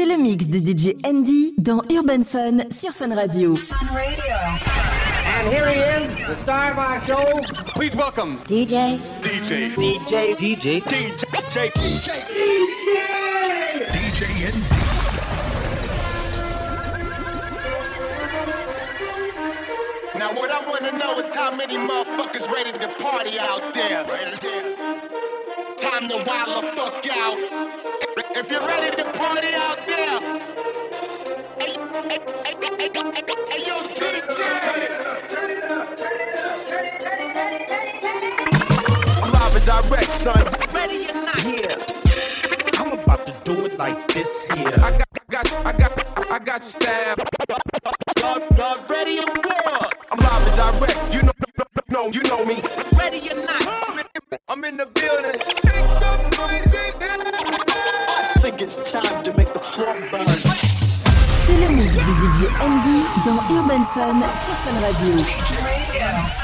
C'est le mix de DJ Andy dans Urban Fun sur Fun Radio. And here he is, the star of our show. Please welcome DJ. DJ. DJ. DJ. DJ. DJ. DJ and Now what I wanna know is how many motherfuckers ready to party out there? Time to wild the fuck out. If you're ready to party out there. Hey, hey, hey, hey, hey, hey, hey, yo, DJ. I'm live and direct, son. Ready or not? Yeah. I'm about to do it like this here. I got, I got, I got, I got stabbed. Y'all, y'all ready or what? I'm live and direct. You know, no, you know me. Ready or not? I'm in the building. I think it's time to make the floor burn. C'est le mix de DJ ND dans Urban Fun sur Fun Radio.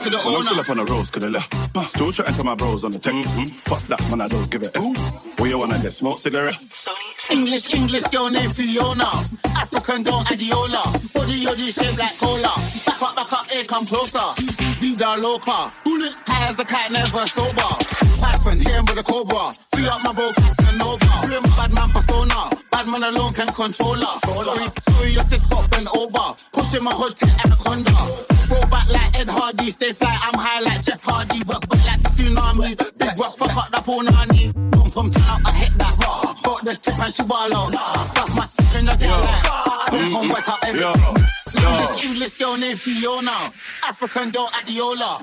Back up, bring it to the Well, I'm still up on the roads to the left. Uh, Still chatting to my bros on the tech. Fuck that, man, I don't give a F. What you wanna get? Smoke cigarette? English, English girl named Fiona. African girl Adiola. Body yoddy shaped like cola. Back up, back up, here come closer. Vida loca. High as a cat, never sober. Python, him with a cobra. Free up my bro, Casanova. My bad man persona. Bad man alone can control her. Sorry, sorry, your sis got bent over. Pushing my hood to anaconda. Hardy. Stay fly, I'm high like Jeff Hardy. But but like tsunami. Big rock, fuck up the punani. Pum pum out, I hit that. Fuck the tip and she ball out. Stuff my stick in the girl like. Pum pum wet up everything. English, English girl named Fiona. African girl Adiola.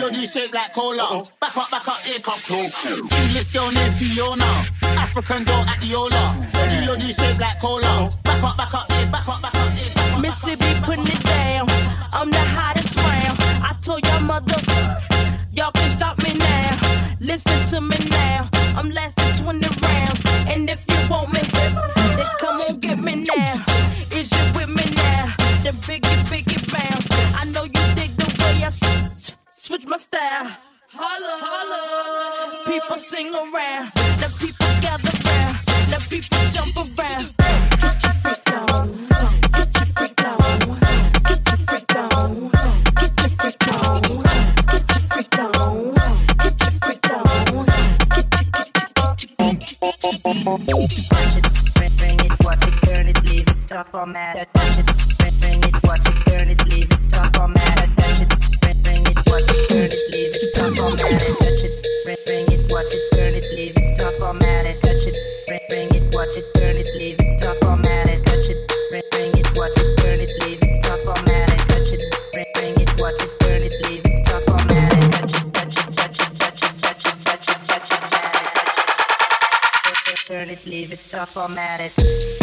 Body shaped like cola. Back up, back up, here come close. English girl named Fiona. African girl Adiola. Body shaped like cola. Back up, back up, here, back up, back up, here. back up, back up. Mississippi putting it down. I'm the hottest round. I told y'all mother, y'all can stop me now. Listen to me now. I'm lasting 20 rounds. And if you want me, then come on get me now. Is you with me now? The biggie, biggie bounce. I know you dig the way I s- s- switch my style. Holla, holla. People sing around. The people gather round. The people jump around. Format. Touch watch it, turn it, leave it, stop. Touch it, bring, it, watch it, it, leave it, stop. Touch it, bring, it, watch it, it, leave it, stop. Touch it, bring, it, watch it, it, leave it, stop. Touch it, bring, it, watch it, it, leave it, stop. Touch it. Touch it, touch it, touch it, touch it, touch it, touch it, it, it.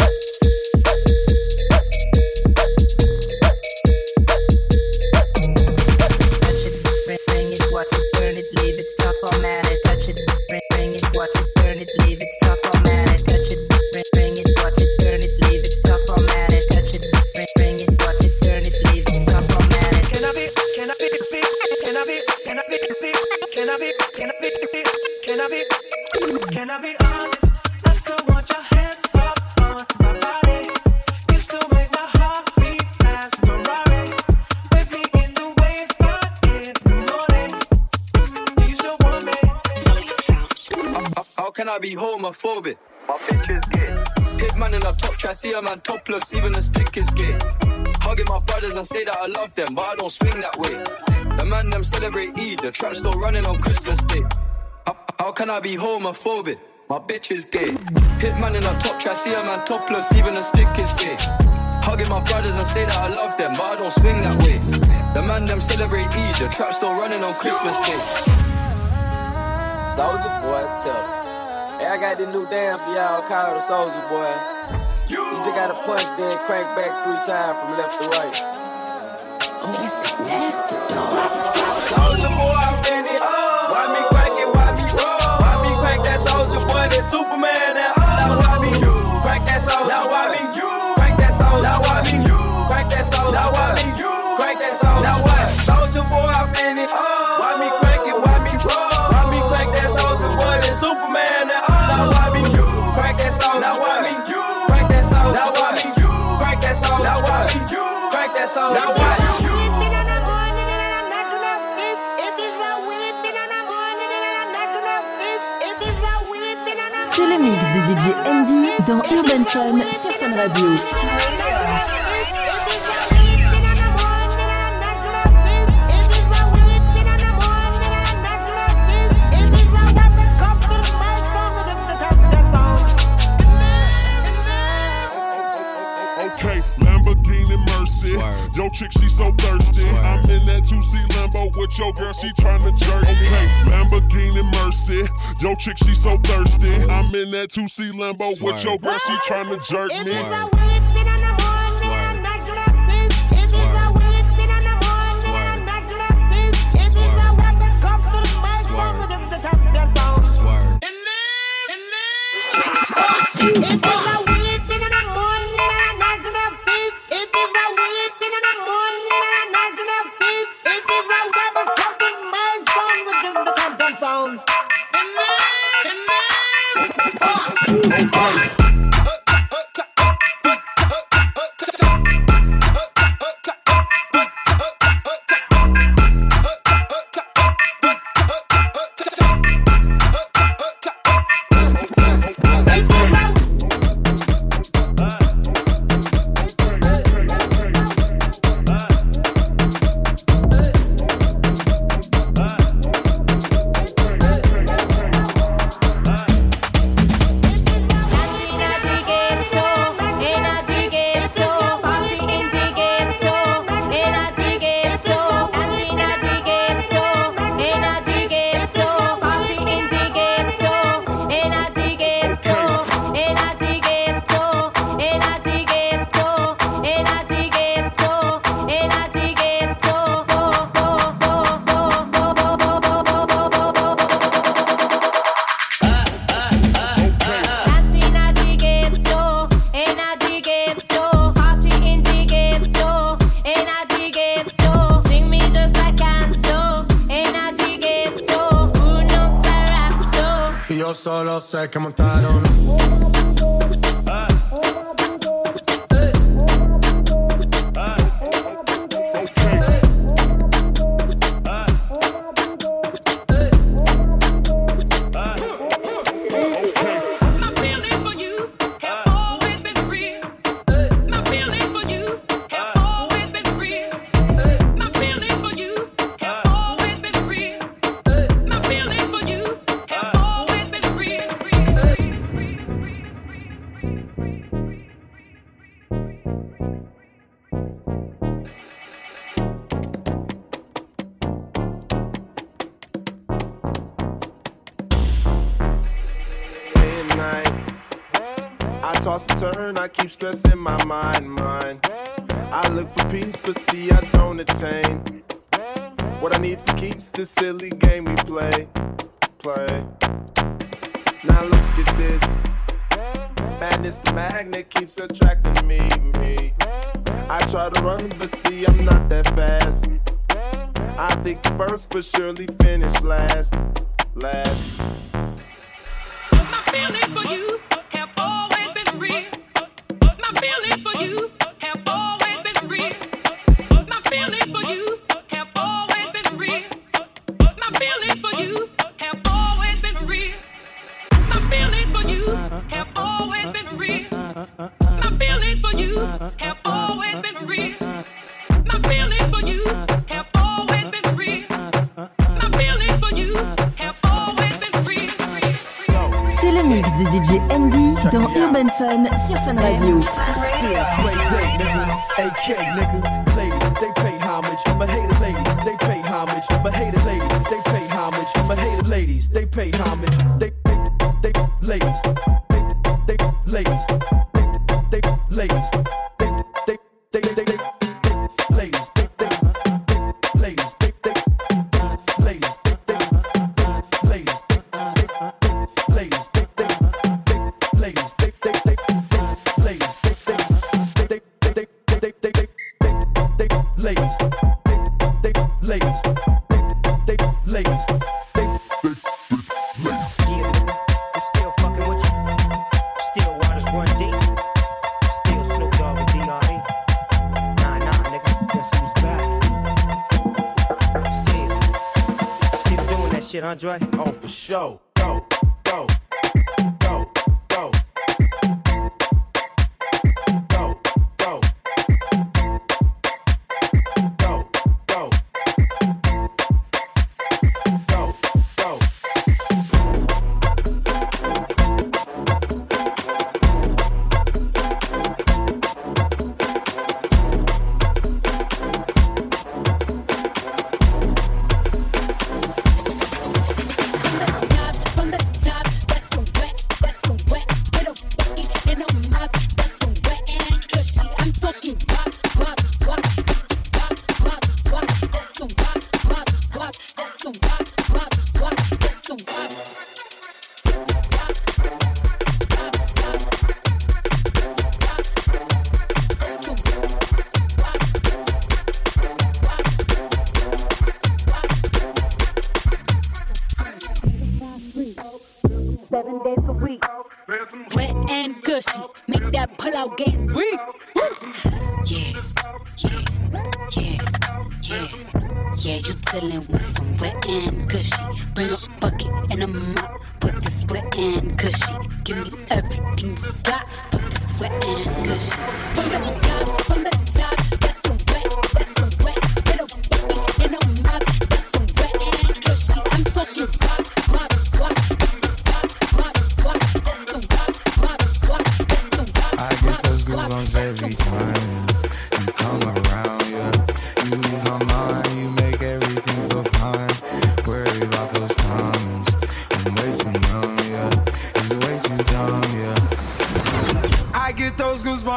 Homophobic? My bitch is gay. Hit man in a top try, see a man topless, even the stick is gay. Hugging my brothers and say that I love them, but I don't swing that way. The man them celebrate Eid, the trap still running on Christmas Day. How, how can I be homophobic? My bitch is gay. Hit man in a top try, see a man topless, even the stick is gay. Hugging my brothers and say that I love them, but I don't swing that way. The man them celebrate Eid, the trap still running on Christmas Day. Soldier boy, tell. Hey, I got this new dance for y'all called the Soldier Boy. You just gotta punch, then crank back three times from left to right. That's that nasty dog. Soldier boy, I'm ready. Why me crank it? Why me roll? Why me crank that soldier boy? That Superman. Now? C'est le mix de DJ Andy dans Urban Fun sur Fun Radio. Chick, she so thirsty. I'm in that 2C Lambo with your girl, she tryna jerk me. Okay, Lamborghini Mercy. Yo, chick, she so thirsty. I'm in that 2C Lambo with your girl, she tryna jerk me. Io sabes on, está concern. I keep stressing my mind, mind. I look for peace, but see, I don't attain. What I need for keeps this silly game we play, play. Now look at this. Madness, the magnet keeps attracting me, me. I try to run, but see, I'm not that fast. I think first, but surely finish last, last. But my feelings for you. Still play day, nigga. AK, nigga. Andre? Oh, for sure. Push, pull back the top,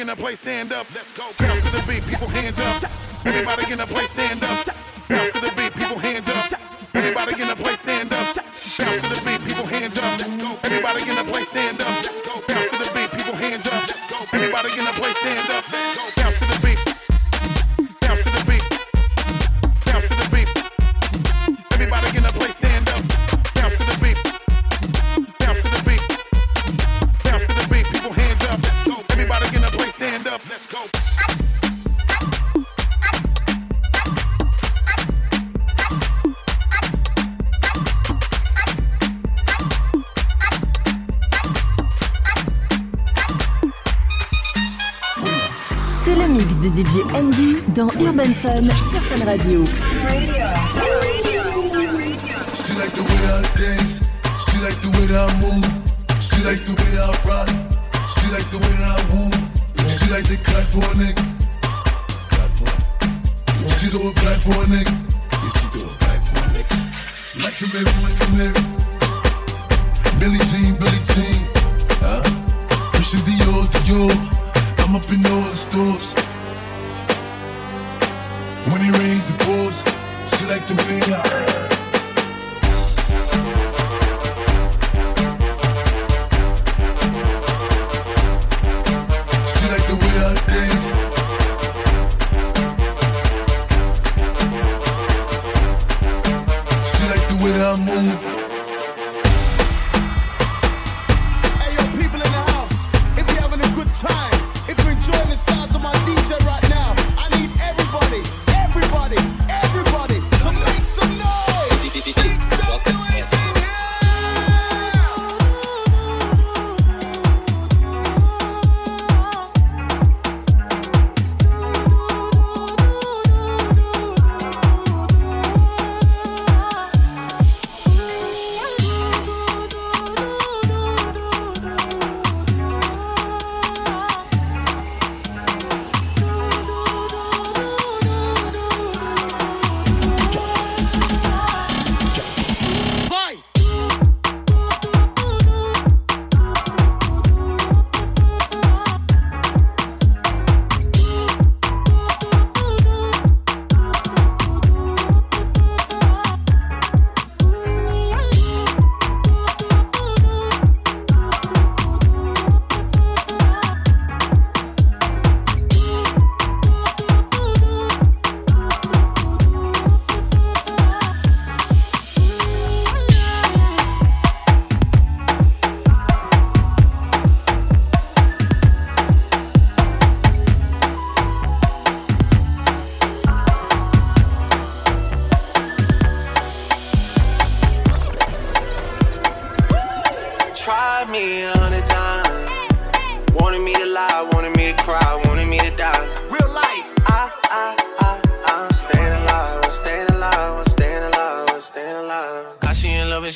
in the place, stand up. Let's go. Bounce to the beat, people hands up. Everybody in the place, stand up. Bounce to the beat, people hands up. Everybody in the place, stand up. Bounce to the beat, people hands up. Let's go. Everybody in the place, stand up. Bounce to the beat, people hands up. Everybody in the place, stand up. Jean, Jean.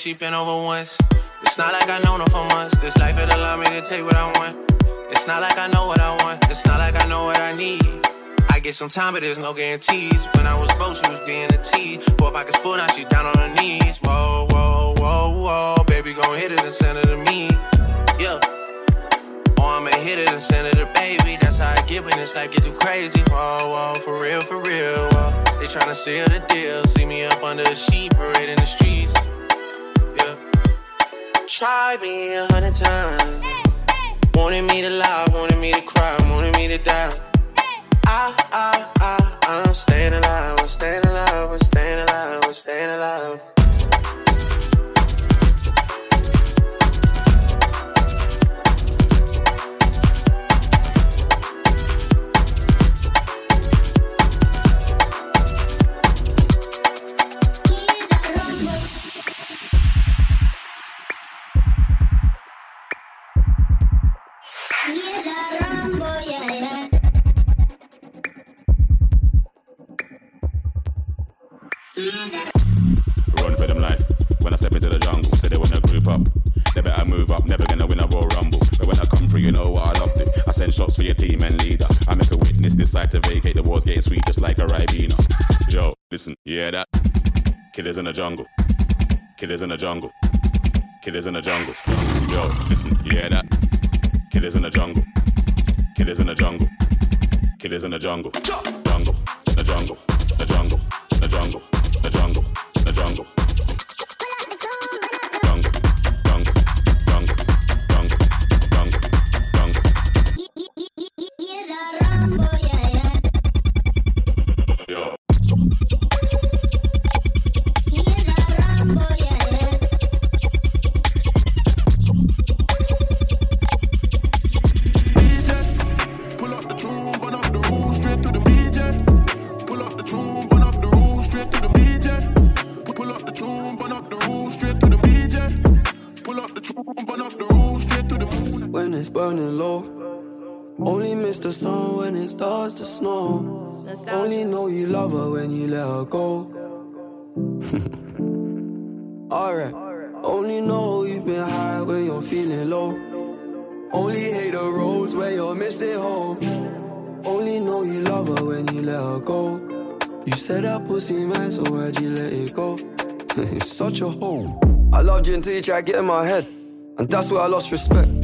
She been over once. It's not like I known her for months. This life it allow me to take what I want. It's not like I know what I want. It's not like I know what I need. I get some time, but there's no guarantees. When I was broke, she was being a tease. Four pockets full, now she down on her knees. Whoa, whoa, whoa, whoa. Baby, gon' hit it and send it to me. Yeah. Or I'ma hit it and send it to baby. That's how I get when this life get too crazy. Whoa, whoa, for real, for real. Whoa. They tryna seal the deal. See me up under a sheet, parade in the streets. Try me a hundred times. Wanted me to lie, wanted me to cry, wanted me to die. I, I, I, I'm staying alive, I'm staying alive, I'm staying alive, I'm staying alive. Decide to vacate. The war's getting sweet, just like a Ribena. Yo, listen, yeah that? Killers in the jungle. Killers in the jungle. Killers in the jungle. Yo, listen, hear that? Killers in the jungle. Killers in the jungle. Killers in the jungle. Jungle. The jungle. The jungle. Miss the sun when it starts to snow. Only know you love her when you let her go. Alright. Only know you've been high when you're feeling low. Only hate the roads where you're missing home. Only know you love her when you let her go. You said that pussy man, so why'd you let it go? it's such a hole. I loved you until you tried to get in my head. And that's where I lost respect.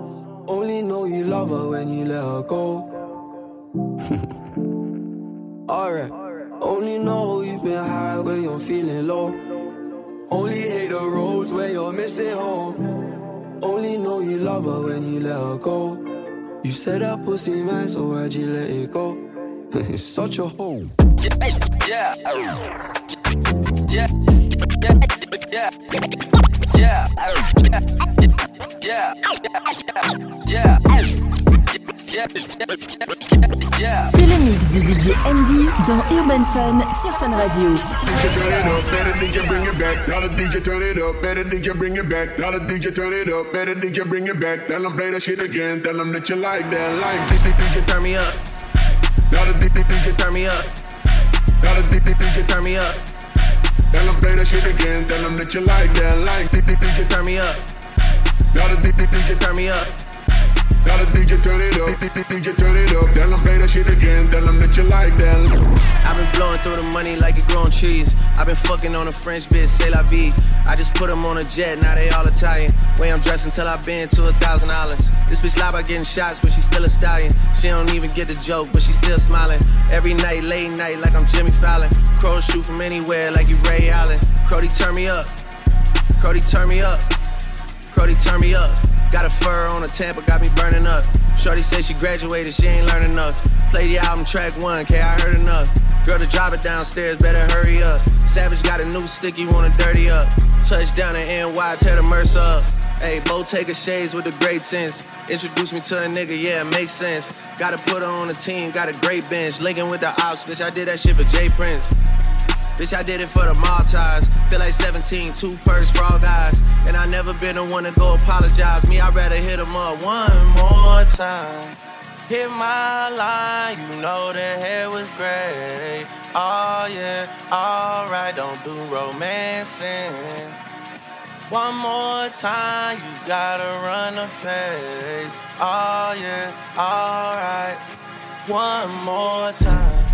Only know you love her when you let her go. Alright. Only know you've been high when you're feeling low. Only hate the roads where you're missing home. Only know you love her when you let her go. You said that pussy man, so why'd you let it go? it's such a hole. Yeah, yeah, yeah, yeah, yeah, C'est le mix de DJ Andy dans Urban Fun sur Fun Radio. DJ DJ turn me up. Tell them play that shit again. Tell them that you like that, like DJ turn me up. Tell the DJ turn me up. Tell the DJ turn it up, DJ turn it up. Tell them play that shit again. Tell them that you like that. I've been blowing through the money like it growing trees. I've been fucking on a French bitch, say la vie. I just put them on a jet, now they all Italian. Way I'm dressed until I've been to a thousand dollars. This bitch lie about getting shots, but she still a stallion. She don't even get the joke, but she still smiling. Every night, late night, like I'm Jimmy Fallon. Crows shoot from anywhere, like you Ray Allen. Crody, turn me up. Crody, turn me up. Crody, turn me up. Got a fur on a Tampa, got me burning up. Shorty say she graduated, she ain't learned enough. Play the album track one, K, I heard enough. Girl to drive it downstairs, better hurry up. Savage got a new stick, you wanna dirty up. Touchdown in NY, tear the Mercer up. Hey, Bo Taker shades with a great sense. Introduce me to a nigga, yeah, it makes sense. Gotta put her on the team, got a great bench. Linking with the ops, bitch, I did that shit for Jay Prince. Bitch, I did it for the Maltese. Feel like 17, two purse all guys. And I never been the one to go apologize. Me, I'd rather hit them up one more time. Hit my line, you know the hair was gray. Oh yeah, alright, don't do romancing. One more time, you gotta run the face. Oh yeah, alright. One more time.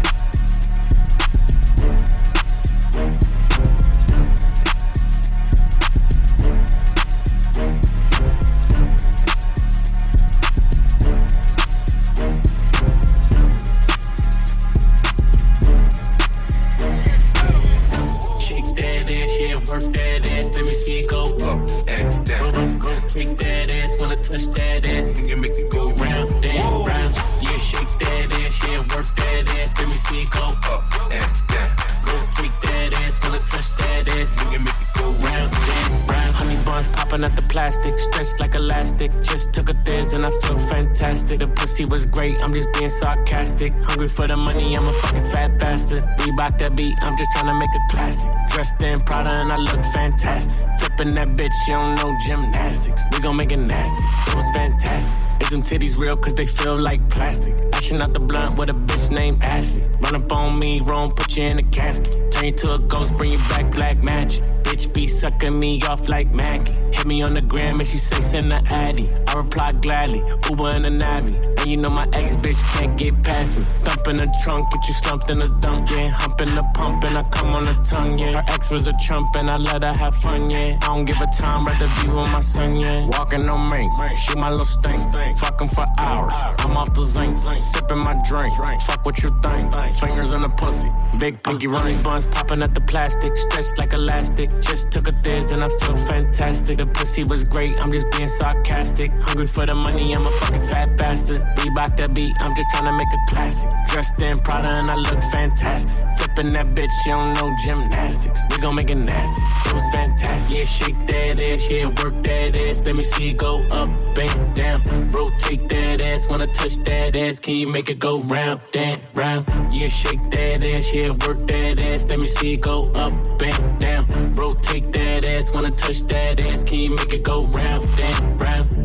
Ass. Let me see it go up and down. Go take that ass, wanna touch that ass, and you make it go round and round. Yeah, shake that ass, yeah, work that ass. Let me see it go up and down. Go take that ass, wanna touch that ass, and you make it go round and round. Honey buns popping out the plastic, stretched like elastic. Just took a theirs and I feel fantastic. The pussy was great, I'm just being sarcastic. Hungry for the money, I'm a fucking fat bastard. Reebok that beat, I'm just trying to make a classic. Dressed in Prada and I look fantastic. Flipping that bitch, you don't know gymnastics. We gon' make it nasty. It was fantastic. Is them titties real? Cause they feel like plastic. Ashing out the blunt with a bitch named Ashley. Run up on me, wrong, put you in a casket. Turn you to a ghost, bring you back black magic. Bitch be sucking me off like Maggie. Hit me on the gram and she say send the addy. I reply gladly, Uber in the Navi. You know my ex bitch can't get past me. Thump in the trunk, get you slumped in the dump, yeah. Hump in the pump and I come on the tongue, yeah. Her ex was a trump and I let her have fun, yeah. I don't give a time, rather be with my son, yeah. Walking on me, she my little stink, fucking for hours. I'm off the zinc, sipping my drink. Fuck what you think, fingers in the pussy. Big pinky running buns popping at the plastic, stretched like elastic. Just took a thiz and I feel fantastic. The pussy was great, I'm just being sarcastic. Hungry for the money, I'm a fucking fat bastard. Bebop that beat, I'm just trying to make a classic. Dressed in Prada and I look fantastic. Flipping that bitch, she don't know gymnastics. We gon' make it nasty. It was fantastic. Yeah, shake that ass, yeah, work that ass. Let me see it go up and down. Rotate that ass, wanna touch that ass. Can you make it go round, and round? Yeah, shake that ass, yeah, work that ass. Let me see it go up and down. Rotate that ass, wanna touch that ass. Can you make it go round, and round?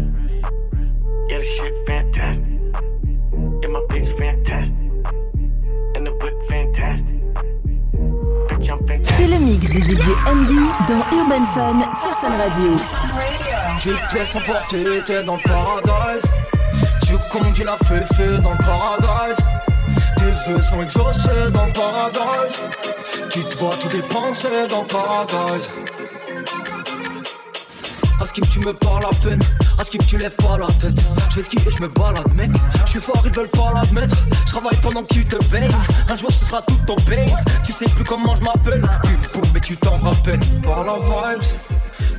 Mix DJ Andy dans Urban Fun sur Fun Radio. Tu te laisses emporter, t'es dans le paradise. Tu conduis la feu dans le paradise. Tes vœux sont exaucés dans le paradise. Tu te vois tout dépenser dans le paradise. À ce tu me parles à peine, à ce tu lèves pas la tête. Je fais ski et je me balade, mec. Je suis fort, ils veulent pas l'admettre. Je travaille pendant que tu te baignes. Un jour ce sera tout ton pain. Tu sais plus comment je m'appelle. Boum, mais tu t'en rappelles. Par la vibes,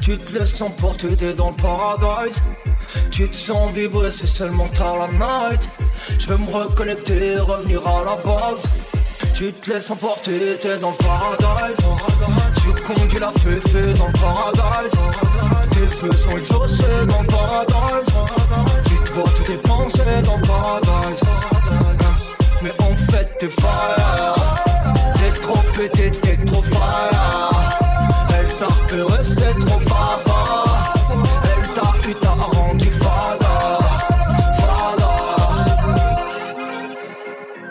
tu te laisses emporter, t'es dans le paradise. Tu te sens vibrer, c'est seulement tard la night. Je veux me reconnecter, revenir à la base. Tu te laisses emporter, t'es dans le paradise. Tu conduis la feu dans le paradise. Tes feux sont exaucés dans le paradise. Tu te vois tout dépenser dans le paradise. Mais en fait, t'es fire. T'es trop pété, t'es trop fire. Elle t'a repéré, c'est trop fava.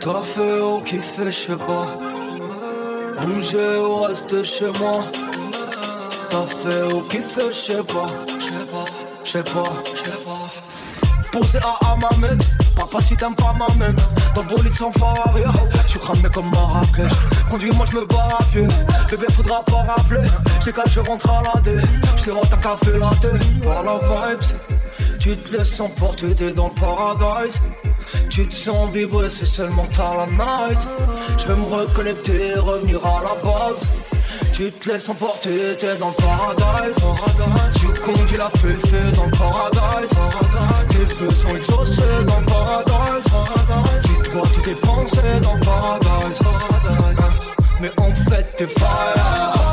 T'as fait au kiff, je sais pas. Bouger ou rester chez moi. T'as fait je sais pas. Je sais pas, je sais pas, je sais pas. Posé à Amamed, papa si t'aimes pas m'amène Dans le bolide sans arrière, je suis cramé comme Marrakech Conduis-moi je me bats à pied, bébé faudra pas rappeler Je décale, je rentre à la D, je un café latte Par la vibes, tu te laisses emporter, t'es dans le paradise tu te sens vibrer, c'est seulement tard la night Je vais me reconnecter, revenir à la base tu te laisses emporter, t'es dans le paradise. Tu conduis la feu dans le paradise. Tes feux sont exaucés dans le paradise. Tu te vois tout dépenser dans le paradise. Mais en fait, t'es fire.